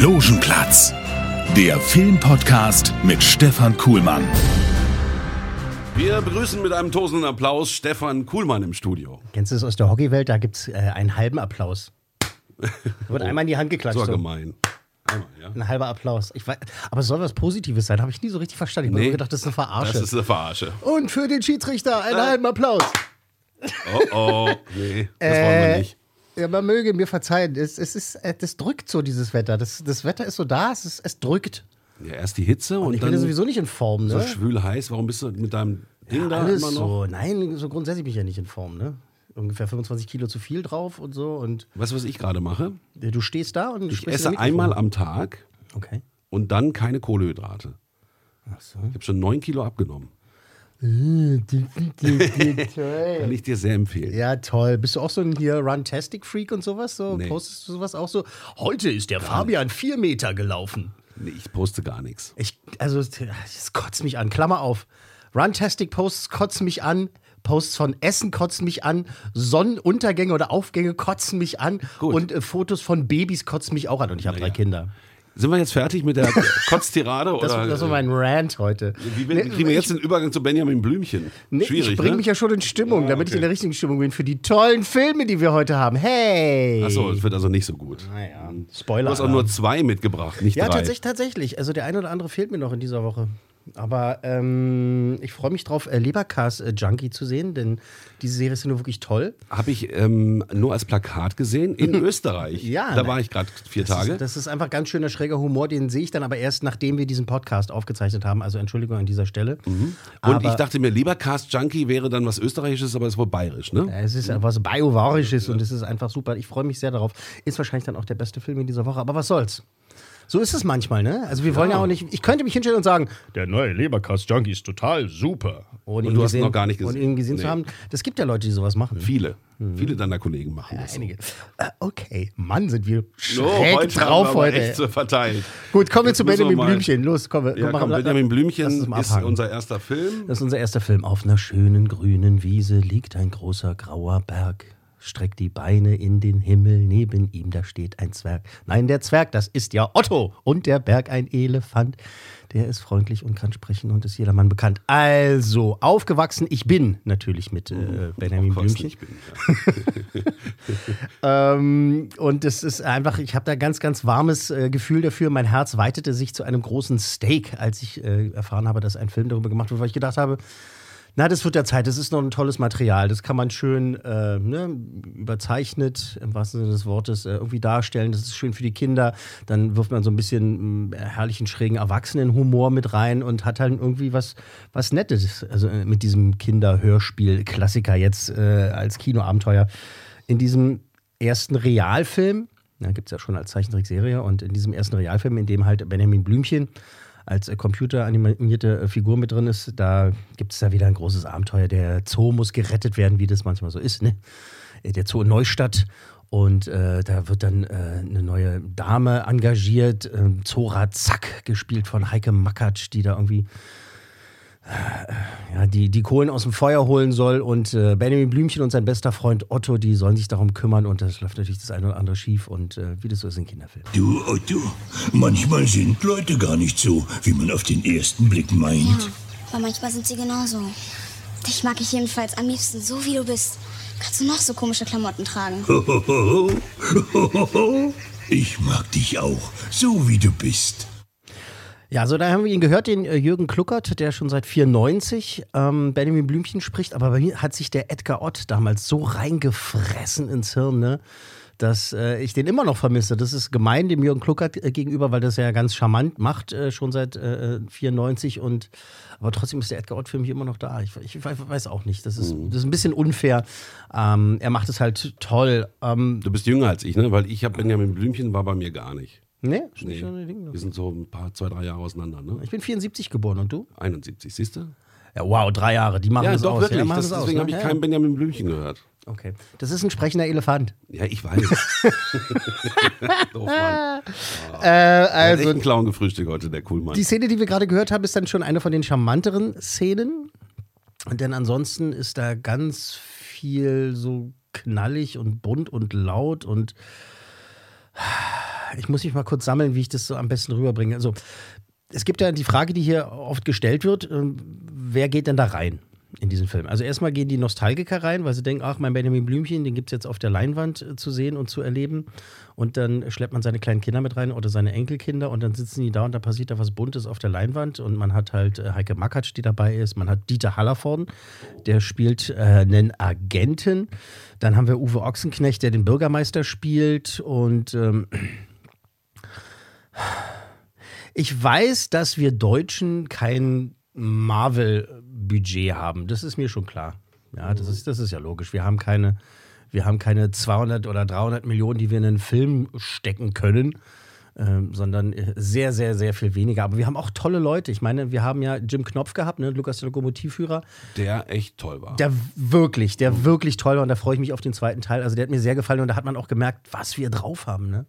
Logenplatz, der Filmpodcast mit Stefan Kuhlmann. Wir begrüßen mit einem tosenden Applaus Stefan Kuhlmann im Studio. Kennst du das aus der Hockeywelt? Da gibt es äh, einen halben Applaus. Da wird einmal in die Hand geklatscht. So gemein. Einmal, ja. Ein halber Applaus. Ich weiß, aber es soll was Positives sein, habe ich nie so richtig verstanden. Ich habe Nee. nur gedacht, das ist eine Verarsche. Das ist eine Verarsche. Und für den Schiedsrichter einen halben Applaus. Oh oh, nee, das wollen wir Äh, nicht. Ja, man möge mir verzeihen. Es, es ist, äh, das drückt so, dieses Wetter. Das, das Wetter ist so da, es, ist, es drückt. Ja, erst die Hitze und, Und ich bin dann ja sowieso nicht in Form, so ne? schwül heiß. Warum bist du mit deinem Ding da Alles immer noch? so. Nein, so grundsätzlich bin ich ja nicht in Form, ne? Ungefähr 25 Kilo zu viel drauf und so. Und Weißt du, was ich gerade mache? du stehst da und Ich esse einmal am Tag Okay. und dann keine Kohlenhydrate. Ich habe schon neun Kilo abgenommen. Kann ich dir sehr empfehlen. Ja, toll. Bist du auch so ein hier Runtastic-Freak und sowas? So? Nee. Postest du sowas auch so? Heute ist der Fabian vier Meter gelaufen. Nee, ich poste gar nichts. Ich, also, es kotzt mich an. Klammer auf. Runtastic-Posts kotzen mich an. Posts von Essen kotzen mich an. Sonnenuntergänge oder Aufgänge kotzen mich an. Gut. Und äh, Fotos von Babys kotzen mich auch an. Und ich habe drei Kinder. Sind wir jetzt fertig mit der Kotztirade? Das, oder, das war mein Rant heute. Wie bin, kriegen wir jetzt den Übergang zu Benjamin Blümchen? Nee, Schwierig, ich bringe ne? mich ja schon in Stimmung, Ja, damit ich okay. in der richtigen Stimmung bin für die tollen Filme, die wir heute haben. Hey! Achso, es wird also nicht so gut. Naja, Spoiler. Du hast auch nur zwei mitgebracht, nicht Ja, drei. tatsächlich, tatsächlich. Also der eine oder andere fehlt mir noch in dieser Woche. Aber ähm, ich freue mich drauf, äh, Leberkas äh, Junkie zu sehen, denn diese Serie ist ja nur wirklich toll. Habe ich ähm, nur als Plakat gesehen in Österreich. Ja, Da ne. war ich gerade vier Das Tage. ist, das ist einfach ganz schöner schräger Humor, den sehe ich dann aber erst, nachdem wir diesen Podcast aufgezeichnet haben. Also Entschuldigung an dieser Stelle. Und aber- ich dachte mir, Lebercast Junkie wäre dann was Österreichisches, aber es ist wohl bayerisch, ne? Es ist was Biovarisches und es ist einfach super. Ich freue mich sehr darauf. Ist wahrscheinlich dann auch der beste Film in dieser Woche, aber was soll's? So ist es manchmal, ne? Also wir wollen ja, auch nicht. Ich könnte mich hinstellen und sagen, der neue Leberkast Junkie ist total super. Ohne Und ihn du hast ihn gesehen- noch gar nicht gesehen. Ohne ihn gesehen Nee. zu haben. Das gibt ja Leute, die sowas machen. Viele. Viele deiner Kollegen machen das. Einige. Äh, okay, Mann, sind wir schräg heute drauf haben wir aber heute. echt so verteilt. Gut, kommen wir Jetzt zu müssen wir Benjamin mal- Blümchen. Los, komm, wir Ja, machen- komm, la- Benjamin lass Blümchen mal ist abhaken. unser erster Film. Das ist unser erster Film. Auf einer schönen grünen Wiese liegt ein großer grauer Berg. Streckt die Beine in den Himmel, neben ihm da steht ein Zwerg. Nein, der Zwerg, das ist ja Otto. Und der Berg ein Elefant. Der ist freundlich und kann sprechen und ist jedermann bekannt. Also, aufgewachsen, ich bin natürlich mit äh, Benjamin Was Blümchen. ich bin. Ja. Ähm, und es ist einfach, ich habe da ganz, ganz warmes äh, Gefühl dafür. Mein Herz weitete sich zu einem großen Steak, als ich äh, erfahren habe, dass ein Film darüber gemacht wird, weil ich gedacht habe, na, das wird der Zeit, das ist noch ein tolles Material. Das kann man schön äh, ne, überzeichnet, im wahrsten Sinne des Wortes, äh, irgendwie darstellen. Das ist schön für die Kinder. Dann wirft man so ein bisschen mh, herrlichen, schrägen Erwachsenenhumor mit rein und hat halt irgendwie was, was Nettes. Also äh, mit diesem Kinderhörspiel-Klassiker jetzt äh, als Kinoabenteuer. In diesem ersten Realfilm, da gibt es ja schon als Zeichentrickserie, und in diesem ersten Realfilm, in dem halt Benjamin Blümchen als äh, computeranimierte äh, Figur mit drin ist, da gibt es da wieder ein großes Abenteuer. Der Zoo muss gerettet werden, wie das manchmal so ist. Ne? Äh, Der Zoo in Neustadt. Und äh, da wird dann äh, eine neue Dame engagiert, äh, Zora Zack, gespielt von Heike Makatsch, die da irgendwie ja, die, die Kohlen aus dem Feuer holen soll. Und äh, Benjamin Blümchen und sein bester Freund Otto, die sollen sich darum kümmern. Und das läuft natürlich das eine oder andere schief. Und äh, wie das so ist in Kinderfilmen. Du, Otto, manchmal sind Leute gar nicht so, wie man auf den ersten Blick meint. Aber manchmal sind sie genauso. Dich mag ich jedenfalls am liebsten, so wie du bist. Kannst du noch so komische Klamotten tragen? Ich mag dich auch, so wie du bist. Ja, so da haben wir ihn gehört, den äh, Jürgen Kluckert, der schon seit 94 ähm, Benjamin Blümchen spricht. Aber bei mir hat sich der Edgar Ott damals so reingefressen ins Hirn, ne? dass äh, ich den immer noch vermisse. Das ist gemein dem Jürgen Kluckert äh, gegenüber, weil das ja ganz charmant macht, äh, schon seit äh, 94 und aber trotzdem ist der Edgar Ott für mich immer noch da. Ich, ich weiß auch nicht. Das ist, das ist ein bisschen unfair. Ähm, er macht es halt toll. Ähm, Du bist jünger als ich, ne? Weil ich habe Benjamin Blümchen, war bei mir gar nicht. Nee, Nee. Ding. Wir sind so ein paar, zwei, drei Jahre auseinander, ne? Ich bin 74 geboren und du? 71, siehst du? Ja, wow, drei Jahre, die machen Ja, das doch, aus. wirklich. Ja, das, deswegen ne? habe ich Ja, kein Benjamin Blümchen gehört. Okay. Das ist ein sprechender Elefant. Ja, ich weiß. Doof, Mann. Äh, also, Also, ein Clown gefrühstückt heute, der Coolmann. die Szene, die wir gerade gehört haben, ist dann schon eine von den charmanteren Szenen. Denn ansonsten ist da ganz viel so knallig und bunt und laut und ich muss mich mal kurz sammeln, wie ich das so am besten rüberbringe. Also, es gibt ja die Frage, die hier oft gestellt wird: ähm, Wer geht denn da rein in diesen Film? Also, erstmal gehen die Nostalgiker rein, weil sie denken: Ach, mein Benjamin Blümchen, den gibt es jetzt auf der Leinwand äh, zu sehen und zu erleben. Und dann schleppt man seine kleinen Kinder mit rein oder seine Enkelkinder und dann sitzen die da und da passiert da was Buntes auf der Leinwand. Und man hat halt äh, Heike Makatsch, die dabei ist, man hat Dieter Hallervorden, der spielt äh, einen Agenten. Dann haben wir Uwe Ochsenknecht, der den Bürgermeister spielt und. Ähm, ich weiß, dass wir Deutschen kein Marvel-Budget haben. Das ist mir schon klar. Ja, das ist, das ist ja logisch. Wir haben keine, wir haben keine 200 oder 300 Millionen, die wir in einen Film stecken können, ähm, sondern sehr, sehr, sehr viel weniger. Aber wir haben auch tolle Leute. Ich meine, wir haben ja Jim Knopf gehabt, ne? Lukas der Lokomotivführer, der echt toll war. der wirklich, der wirklich toll war und da freue ich mich auf den zweiten Teil. Also der hat mir sehr gefallen und da hat man auch gemerkt, was wir drauf haben, ne?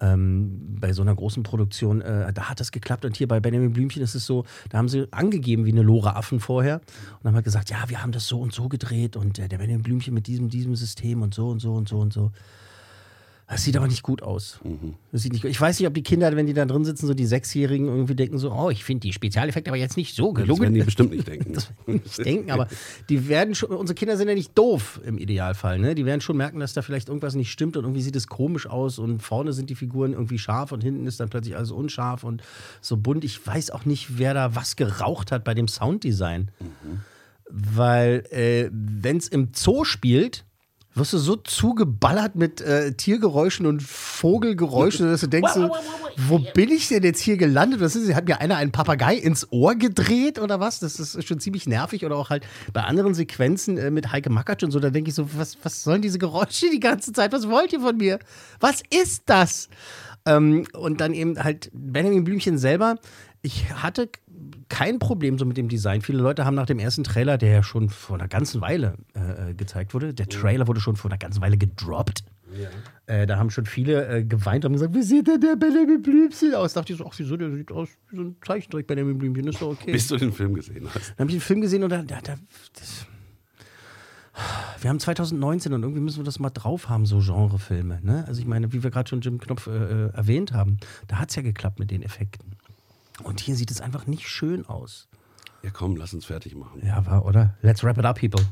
Ähm, bei so einer großen Produktion, äh, da hat das geklappt. Und hier bei Benjamin Blümchen ist es so, da haben sie angegeben wie eine Lore Affen vorher und haben halt gesagt, ja, wir haben das so und so gedreht und äh, der Benjamin Blümchen mit diesem, diesem System und so und so und so und so. Das sieht aber nicht gut aus. Das sieht nicht gut. Ich weiß nicht, ob die Kinder, wenn die da drin sitzen, so die Sechsjährigen irgendwie denken so, oh, ich finde die Spezialeffekte aber jetzt nicht so das gelungen. werden die bestimmt nicht denken. Das werden die nicht denken, aber die werden schon, unsere Kinder sind ja nicht doof im Idealfall, ne? Die werden schon merken, dass da vielleicht irgendwas nicht stimmt und irgendwie sieht es komisch aus und vorne sind die Figuren irgendwie scharf und hinten ist dann plötzlich alles unscharf und so bunt. Ich weiß auch nicht, wer da was geraucht hat bei dem Sounddesign. Weil, äh, wenn es im Zoo spielt, wirst du so zugeballert mit äh, Tiergeräuschen und Vogelgeräuschen, dass du denkst, so, wo bin ich denn jetzt hier gelandet? Was ist, hat mir einer einen Papagei ins Ohr gedreht oder was? Das ist schon ziemlich nervig. Oder auch halt bei anderen Sequenzen äh, mit Heike Makatsch und so, da denke ich so, was, was sollen diese Geräusche die ganze Zeit? Was wollt ihr von mir? Was ist das? Ähm, und dann eben halt Benjamin Blümchen selber. Ich hatte kein Problem so mit dem Design. Viele Leute haben nach dem ersten Trailer, der ja schon vor einer ganzen Weile äh, gezeigt wurde, der Trailer wurde schon vor einer ganzen Weile gedroppt. Äh, da haben schon viele äh, geweint und gesagt, wie sieht denn der Benjamin Blümchen aus? Da dachte ich so, ach wieso, der sieht aus wie so ein Zeichentrick Benjamin Blümchen, ist doch okay. Bis du den Film gesehen hast. Dann habe ich den Film gesehen und da, da, da das, wir haben 2019 und irgendwie müssen wir das mal drauf haben, so Genrefilme. Ne? Also ich meine, wie wir gerade schon Jim Knopf äh, äh, erwähnt haben, da hat es ja geklappt mit den Effekten. Und hier sieht es einfach nicht schön aus. Ja, komm, lass uns fertig machen. Ja, war, oder? Let's wrap it up, people.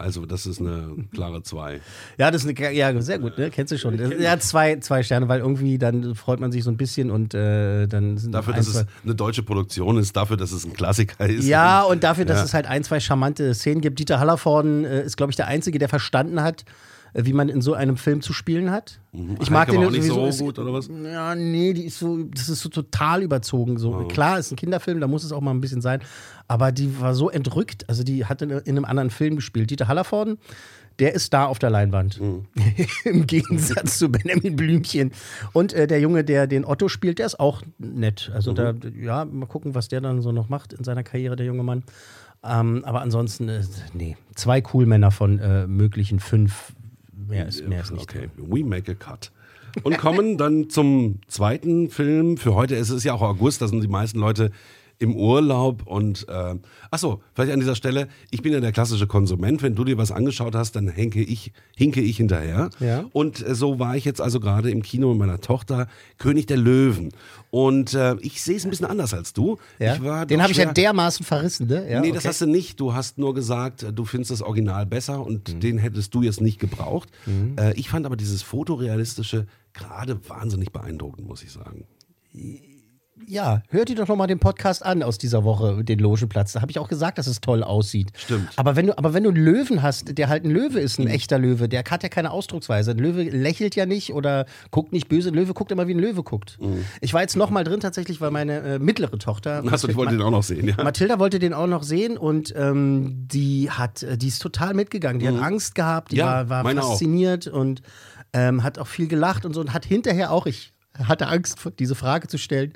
Also, das ist eine klare 2. Ja, das ist eine, ja, sehr gut, ne? Kennst du schon. Ja, zwei, zwei Sterne, weil irgendwie dann freut man sich so ein bisschen und äh, dann sind Dafür, ein, dass es eine deutsche Produktion ist, dafür, dass es ein Klassiker ist. Ja, und dafür, dass Ja. es halt ein, zwei charmante Szenen gibt. Dieter Hallervorden äh, ist, glaube ich, der Einzige, der verstanden hat, wie man in so einem Film zu spielen hat. Ich mag Heike den auch nicht so ist- gut, oder was? Ja, nee, die ist so, das ist so total überzogen. So. Klar, ist ein Kinderfilm, da muss es auch mal ein bisschen sein. Aber die war so entrückt. Also, die hat in, in einem anderen Film gespielt. Dieter Hallervorden, der ist da auf der Leinwand. Im Gegensatz zu Benjamin Blümchen. Und äh, der Junge, der den Otto spielt, der ist auch nett. Also, da, ja, mal gucken, was der dann so noch macht in seiner Karriere, der junge Mann. Ähm, aber ansonsten, äh, nee, zwei Coolmänner von äh, möglichen fünf. Mehr ist, mehr ist nicht. Okay, we make a cut. Und kommen dann zum zweiten Film. Für heute ist es ja auch August, da sind die meisten Leute im Urlaub und äh, achso, vielleicht an dieser Stelle, ich bin ja der klassische Konsument. Wenn du dir was angeschaut hast, dann henke ich, hinke ich hinterher. Ja. Und äh, so war ich jetzt also gerade im Kino mit meiner Tochter, König der Löwen. Und äh, ich sehe es ein bisschen anders als du. Ja? Den habe ich ja dermaßen verrissen, ne? Ja, nee, das okay. hast du nicht. Du hast nur gesagt, äh, du findest das Original besser und Mhm. den hättest du jetzt nicht gebraucht. Äh, ich fand aber dieses fotorealistische gerade wahnsinnig beeindruckend, muss ich sagen. Ja, hört ihr doch noch mal den Podcast an aus dieser Woche, den Logenplatz. Da habe ich auch gesagt, dass es toll aussieht. Stimmt. Aber wenn du, aber wenn du einen Löwen hast, der halt ein Löwe ist, ein echter Löwe, der hat ja keine Ausdrucksweise. Ein Löwe lächelt ja nicht oder guckt nicht böse. Ein Löwe guckt immer wie ein Löwe guckt. Ich war jetzt noch mal drin tatsächlich, weil meine äh, mittlere Tochter. Achso, ich wollte den auch noch sehen, ja. Mathilda wollte den auch noch sehen und ähm, die hat, äh, die ist total mitgegangen. Die hat Angst gehabt, die Mhm. Ja, war, war meine auch. fasziniert und ähm, hat auch viel gelacht und so und hat hinterher auch, ich hatte Angst, diese Frage zu stellen.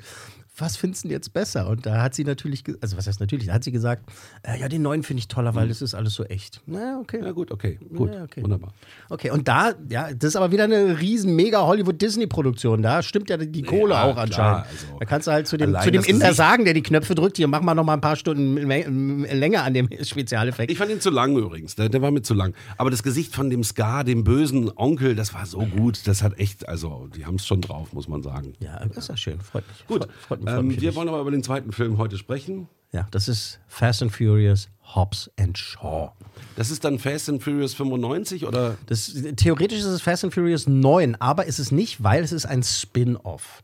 Was findest du denn jetzt besser? Und da hat sie natürlich, also was heißt natürlich, da hat sie gesagt, äh, ja, den neuen finde ich toller, weil das ist alles so echt. Na, okay. Mhm. Ja, gut, okay. Gut. Ja, okay. Wunderbar. Okay, und da, ja, das ist aber wieder eine riesen mega Hollywood-Disney-Produktion. Da stimmt ja die Kohle Ja, auch klar, anscheinend. also da kannst du halt zu dem, allein zu dem Inder sagen, der die Knöpfe drückt, hier, mach mal noch mal ein paar Stunden länger an dem Spezialeffekt. Ich fand ihn zu lang übrigens. Der, der war mir zu lang. Aber das Gesicht von dem Scar, dem bösen Onkel, das war so gut. Das hat echt, also, die haben es schon drauf, muss man sagen. ja, das ist ja schön. Freut mich. Gut, Freut, freut mich, freut ähm, mich für wir wollen aber über den zweiten Film heute sprechen. Ja, das ist Fast and Furious, Hobbs and Shaw. Das ist dann Fast and Furious 95 oder? Das, theoretisch ist es Fast and Furious 9, aber ist es nicht, weil es ist ein Spin-off.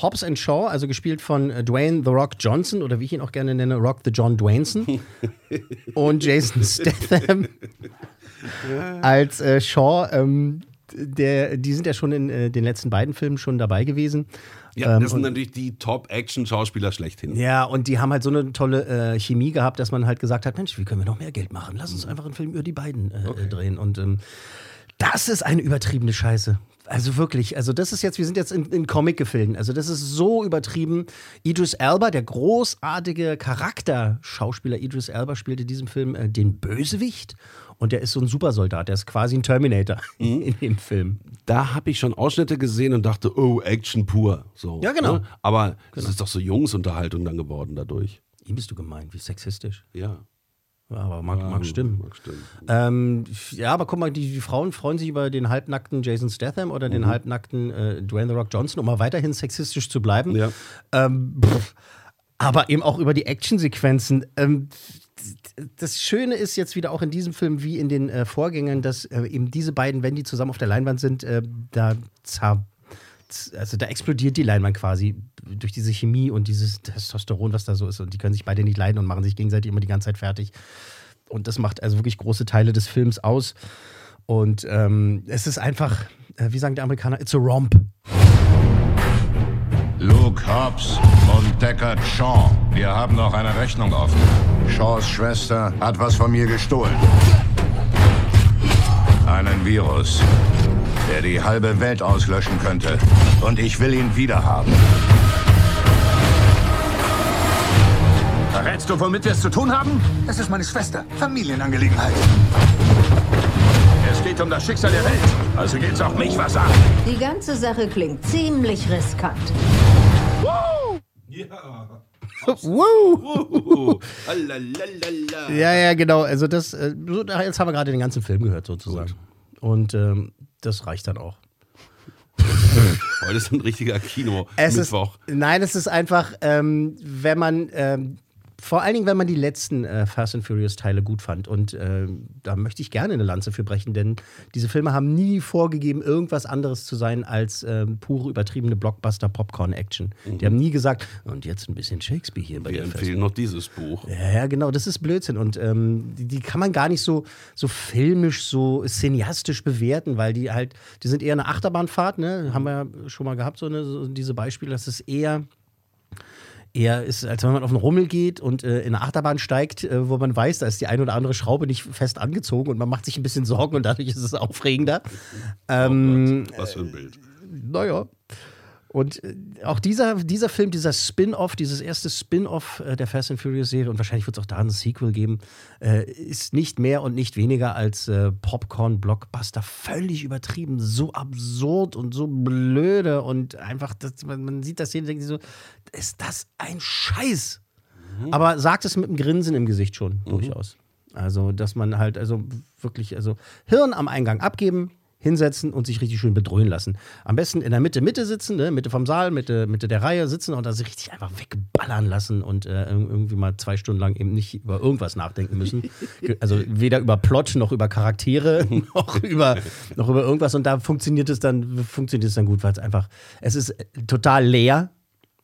Hobbs and Shaw, also gespielt von äh, Dwayne The Rock Johnson oder wie ich ihn auch gerne nenne, Rock the John Dwayneson und Jason Statham als äh, Shaw. Ähm, der, die sind ja schon in äh, den letzten beiden Filmen schon dabei gewesen. Ja, Ähm, das sind natürlich die Top-Action-Schauspieler schlechthin. ja, und die haben halt so eine tolle äh, Chemie gehabt, dass man halt gesagt hat, Mensch, wie können wir noch mehr Geld machen? Lass uns einfach einen Film über die beiden äh, drehen. Und ähm, das ist eine übertriebene Scheiße. Also wirklich, also das ist jetzt, wir sind jetzt in, in Comic-Gefilden. Also das ist so übertrieben. Idris Elba, der großartige Charakterschauspieler Idris Elba, spielt in diesem Film äh, den Bösewicht. Und der ist so ein Supersoldat, der ist quasi ein Terminator in dem Film. Da habe ich schon Ausschnitte gesehen und dachte, oh, Action pur. So, Ja, genau. Ne? Aber es ist doch so Jungsunterhaltung dann geworden dadurch. Ihm bist du gemeint, wie sexistisch. Ja. Ja, aber mag, mag stimmen. Mag stimmen. Ähm, ja, aber guck mal, die, die Frauen freuen sich über den halbnackten Jason Statham oder Mhm. den halbnackten äh, Dwayne The Rock Johnson, um mal weiterhin sexistisch zu bleiben. Ja. Ähm, pff, aber eben auch über die Actionsequenzen. Ähm, das Schöne ist jetzt wieder auch in diesem Film wie in den äh, Vorgängern, dass äh, eben diese beiden, wenn die zusammen auf der Leinwand sind, äh, da also da explodiert die Leinwand quasi durch diese Chemie und dieses Testosteron, was da so ist. Und die können sich beide nicht leiden und machen sich gegenseitig immer die ganze Zeit fertig. Und das macht also wirklich große Teile des Films aus. Und ähm, es ist einfach, äh, wie sagen die Amerikaner, it's a romp. Luke Hobbs und Deckard Shaw. Wir haben noch eine Rechnung offen. Shaws Schwester hat was von mir gestohlen. Einen Virus, der die halbe Welt auslöschen könnte. Und ich will ihn wiederhaben. Du, womit wir es zu tun haben? Das ist meine Schwester. Familienangelegenheit. Es geht um das Schicksal der Welt. Also geht's auch mich was an. Die ganze Sache klingt ziemlich riskant. Woo! Uh, lalalala. Ja, ja, genau. Also das, äh, jetzt haben wir gerade den ganzen Film gehört sozusagen. Und ähm, das reicht dann auch. Heute ist ein richtiger Kino. Es Mittwoch. Ist, nein, es ist einfach, ähm, wenn man, ähm, vor allen Dingen, wenn man die letzten äh, Fast and Furious Teile gut fand. Und ähm, da möchte ich gerne eine Lanze für brechen, denn diese Filme haben nie vorgegeben, irgendwas anderes zu sein als ähm, pure übertriebene Blockbuster-Popcorn-Action. Die haben nie gesagt, und jetzt ein bisschen Shakespeare hier bei Wir empfehlen noch dieses Buch. ja, ja, genau, das ist Blödsinn. Und ähm, die, die kann man gar nicht so, so filmisch, so cineastisch bewerten, weil die halt, die sind eher eine Achterbahnfahrt, ne? Haben wir ja schon mal gehabt, so, eine, so diese Beispiele. Das ist eher. Eher ist, als wenn man auf einen Rummel geht und äh, in eine Achterbahn steigt, äh, wo man weiß, da ist die eine oder andere Schraube nicht fest angezogen und man macht sich ein bisschen Sorgen und dadurch ist es aufregender. Ähm, Oh Was für ein Bild. naja. Und äh, auch dieser, dieser Film, dieser Spin-off, dieses erste Spin-off äh, der Fast and Furious Serie, und wahrscheinlich wird es auch da ein Sequel geben, äh, ist nicht mehr und nicht weniger als äh, Popcorn-Blockbuster. Völlig übertrieben, so absurd und so blöde und einfach, das, man, man sieht das hier und denkt sich so, ist das ein Scheiß? Aber sagt es mit einem Grinsen im Gesicht schon, durchaus. Also, dass man halt, also wirklich, also Hirn am Eingang abgeben, hinsetzen und sich richtig schön bedröhnen lassen. Am besten in der Mitte, Mitte sitzen, ne? Mitte vom Saal, Mitte, Mitte der Reihe sitzen und dann sich richtig einfach wegballern lassen und äh, irgendwie mal zwei Stunden lang eben nicht über irgendwas nachdenken müssen. Also weder über Plot noch über Charaktere noch über, noch über irgendwas. Und da funktioniert es dann, funktioniert es dann gut, weil es einfach, es ist total leer.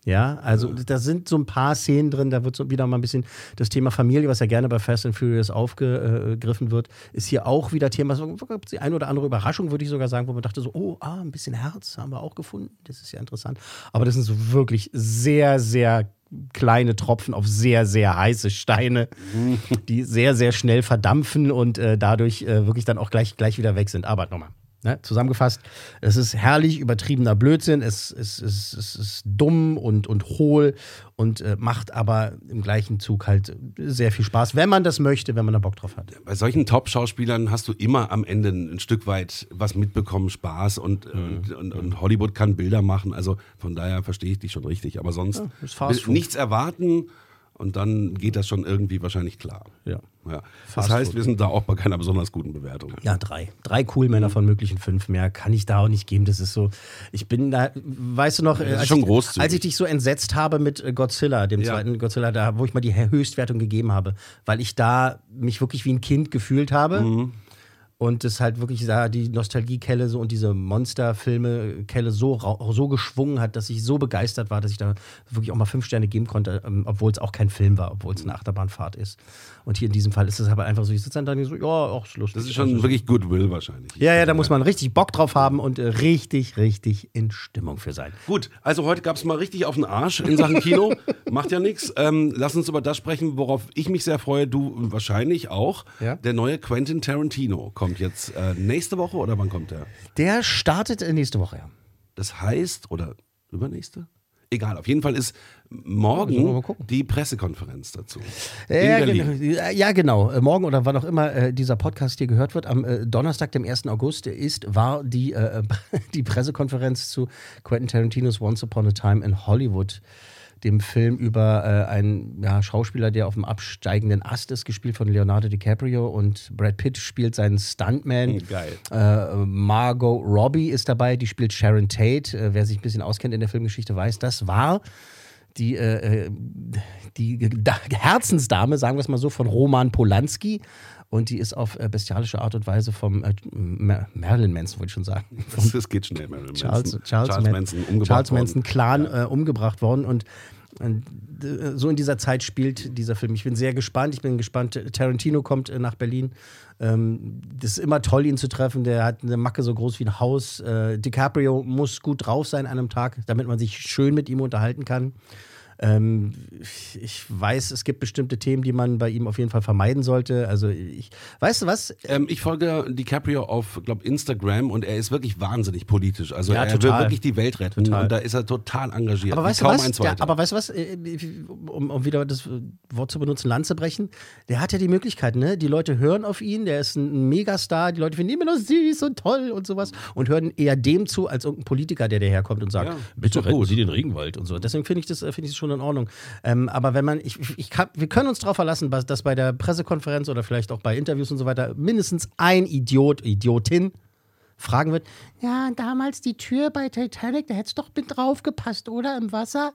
Ja, also da sind so ein paar Szenen drin, da wird so wieder mal ein bisschen das Thema Familie, was ja gerne bei Fast and Furious aufgegriffen wird, ist hier auch wieder Thema. So die eine oder andere Überraschung, würde ich sogar sagen, wo man dachte so, oh, ah, ein bisschen Herz haben wir auch gefunden. Das ist ja interessant. Aber das sind so wirklich sehr, sehr kleine Tropfen auf sehr, sehr heiße Steine, die sehr, sehr schnell verdampfen und äh, dadurch äh, wirklich dann auch gleich, gleich wieder weg sind. Aber nochmal, Ne? Zusammengefasst, es ist herrlich übertriebener Blödsinn, es, es, es, es ist dumm und, und hohl und äh, macht aber im gleichen Zug halt sehr viel Spaß, wenn man das möchte, wenn man da Bock drauf hat. Bei solchen Top-Schauspielern hast du immer am Ende ein Stück weit was mitbekommen, Spaß und, Mhm. und, und, und Hollywood kann Bilder machen, also von daher verstehe ich dich schon richtig, aber sonst Ja, nichts erwarten und dann geht das schon irgendwie wahrscheinlich klar. Ja. ja. Das heißt, wir sind da auch bei keiner besonders guten Bewertung. Ja, drei. Drei Coolmänner von möglichen fünf mehr kann ich da auch nicht geben. Das ist so, ich bin da, weißt du noch, Das ist als, schon ich, als ich dich so entsetzt habe mit äh, Godzilla, dem Ja. zweiten Godzilla, da, wo ich mal die Höchstwertung gegeben habe, weil ich da mich wirklich wie ein Kind gefühlt habe. Mhm. Und das halt wirklich da die Nostalgiekelle so und diese Monsterfilme-Kelle so, so geschwungen hat, dass ich so begeistert war, dass ich da wirklich auch mal fünf Sterne geben konnte, ähm, obwohl es auch kein Film war, obwohl es eine Achterbahnfahrt ist. Und hier in diesem Fall ist es aber einfach so, ich sitze dann da und so, ja, auch ist lustig. Das ist schon Also, wirklich Goodwill wahrscheinlich. ja, ja, da muss man richtig Bock drauf haben und äh, richtig, richtig in Stimmung für sein. Gut, also heute gab es mal richtig auf den Arsch in Sachen Kino. Macht ja nichts. Ähm, lass uns über das sprechen, worauf ich mich sehr freue, du wahrscheinlich auch. Ja. Der neue Quentin Tarantino kommt jetzt äh, nächste Woche oder wann kommt der? Der startet äh, nächste Woche, ja. Das heißt, oder übernächste? Egal, auf jeden Fall ist morgen die Pressekonferenz dazu. Ja, Berlin. genau. Ja, genau. Äh, Morgen oder wann auch immer äh, dieser Podcast hier gehört wird, am äh, Donnerstag, dem 1. August, ist, war die, äh, die Pressekonferenz zu Quentin Tarantinos Once Upon a Time in Hollywood, dem Film über äh, einen ja, Schauspieler, der auf dem absteigenden Ast ist, gespielt von Leonardo DiCaprio und Brad Pitt spielt seinen Stuntman. Geil. Äh, Margot Robbie ist dabei, die spielt Sharon Tate. Äh, wer sich ein bisschen auskennt in der Filmgeschichte, weiß, das war die, äh, äh, die da Herzensdame, sagen wir es mal so, von Roman Polanski. Und die ist auf äh, bestialische Art und Weise vom äh, Marilyn Manson, wollte ich schon sagen. Das, das geht schnell, Marilyn Charles, Manson. Charles, Charles Man- Manson umgebracht Charles worden. Manson Clan äh, umgebracht worden und so in dieser Zeit spielt dieser Film. Ich bin sehr gespannt. Ich bin gespannt. Tarantino kommt äh, nach Berlin. Ähm, das ist immer toll, ihn zu treffen. Der hat eine Macke so groß wie ein Haus. Äh, DiCaprio muss gut drauf sein an einem Tag, damit man sich schön mit ihm unterhalten kann. Ähm, ich weiß, es gibt bestimmte Themen, die man bei ihm auf jeden Fall vermeiden sollte. Also ich, weißt du was? Ähm, ich folge DiCaprio auf, glaube Instagram und er ist wirklich wahnsinnig politisch. Also Ja, er will total. wirklich die Welt retten Total. und da ist er total engagiert. Aber weißt du was? Der, aber weißt du was? Äh, Um, um wieder das Wort zu benutzen, Lanze brechen. Der hat ja die Möglichkeit, ne? Die Leute hören auf ihn, der ist ein Megastar, die Leute finden ihn immer noch süß und toll und sowas und hören eher dem zu, als irgendein Politiker, der daherkommt und sagt, Ja, bitte retten gut. Sie den Regenwald und so. Deswegen finde ich das, äh, finde ich das schon in Ordnung. Ähm, aber wenn man, ich, ich kann, wir können uns darauf verlassen, dass, bei der Pressekonferenz oder vielleicht auch bei Interviews und so weiter mindestens ein Idiot, Idiotin fragen wird, ja, damals die Tür bei Titanic, da hätte es doch mit drauf gepasst, oder? Im Wasser?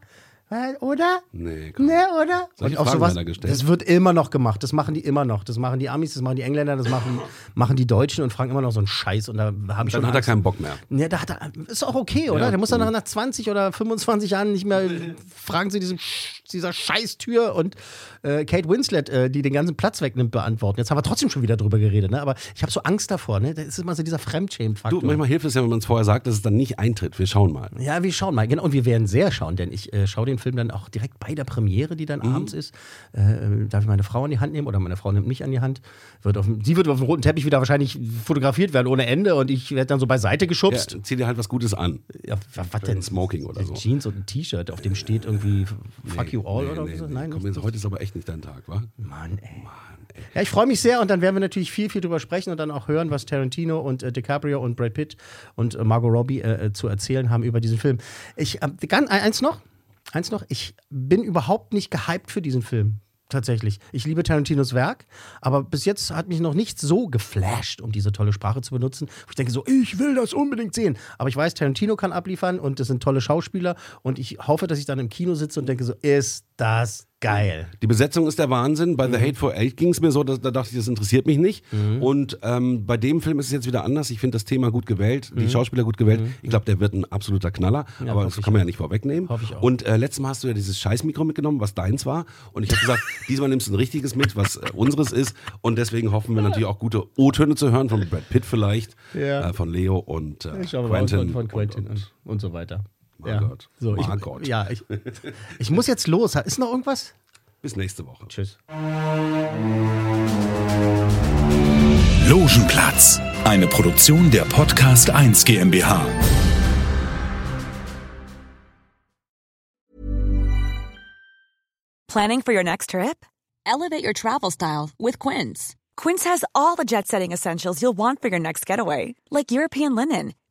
Oder? nee, komm. Ne, oder? Solche Und auf Fragen sowas, das wird immer noch gemacht. Das machen die immer noch. Das machen die Amis, das machen die Engländer, das machen, machen die Deutschen und fragen immer noch so einen Scheiß. Und da haben schon Dann hat er Angst. keinen Bock mehr. Ja, da hat er, ist auch okay, oder? Ja, der muss dann nach 20 oder 25 Jahren nicht mehr fragen sie diesem, dieser Scheißtür und äh, Kate Winslet, äh, die den ganzen Platz wegnimmt, beantworten. Jetzt haben wir trotzdem schon wieder drüber geredet, ne? aber ich habe so Angst davor. Ne? Das ist immer so dieser Fremdschämen-Faktor. Du, manchmal hilft es ja, wenn man es vorher sagt, dass es dann nicht eintritt. Wir schauen mal. Ja, wir schauen mal. Genau, und wir werden sehr schauen, denn ich äh, schaue den Film dann auch direkt bei der Premiere, die dann Mhm. abends ist. Äh, darf ich meine Frau an die Hand nehmen oder meine Frau nimmt mich an die Hand. Wird auf, sie wird auf dem roten Teppich wieder wahrscheinlich fotografiert werden ohne Ende und ich werde dann so beiseite Ja, geschubst. zieh dir halt was Gutes an. Ja, wa- was denn? Smoking oder so. Jeans und ein T-Shirt, auf dem steht irgendwie Fuck you all nee, oder nee, so? nee. Nein, Komm, jetzt, heute ist aber echt nicht dein Tag, wa? Mann, ey. Ja, ich freue mich sehr und dann werden wir natürlich viel, viel drüber sprechen und dann auch hören, was Tarantino und äh, DiCaprio und Brad Pitt und äh, Margot Robbie äh, äh, zu erzählen haben über diesen Film. Ich, äh, ganz, eins noch, eins noch, ich bin überhaupt nicht gehypt für diesen Film. Tatsächlich. Ich liebe Tarantinos Werk, aber bis jetzt hat mich noch nicht so geflasht, um diese tolle Sprache zu benutzen. Ich denke so, ich will das unbedingt sehen. Aber ich weiß, Tarantino kann abliefern und das sind tolle Schauspieler und ich hoffe, dass ich dann im Kino sitze und denke so, ist das Geil. Die Besetzung ist der Wahnsinn. Bei The Mhm. Hateful Eight ging es mir so, dass, da dachte ich, das interessiert mich nicht. Mhm. Und ähm, bei dem Film ist es jetzt wieder anders. Ich finde das Thema gut gewählt, die Mhm. Schauspieler gut gewählt. Ich glaube, der wird ein absoluter Knaller. Ja, aber das kann man ja nicht vorwegnehmen. Hoffe ich auch. Und äh, letztes Mal hast du ja dieses Scheißmikro mitgenommen, was deins war. Und ich habe gesagt, diesmal nimmst du ein richtiges mit, was äh, unseres ist. Und deswegen hoffen wir natürlich auch gute O-Töne zu hören, von Brad Pitt vielleicht, Ja. äh, von Leo und äh, Quentin. von, von Quentin und, und, so weiter. Margot. Ja, so, ich, Margot. ja ich, ich muss jetzt los. Ist noch irgendwas? Bis nächste Woche. Tschüss. Logenplatz, eine Produktion der Podcast 1 GmbH. Planning for your next trip? Elevate your travel style with Quince. Quince has all the jet setting essentials you'll want for your next getaway, like European linen,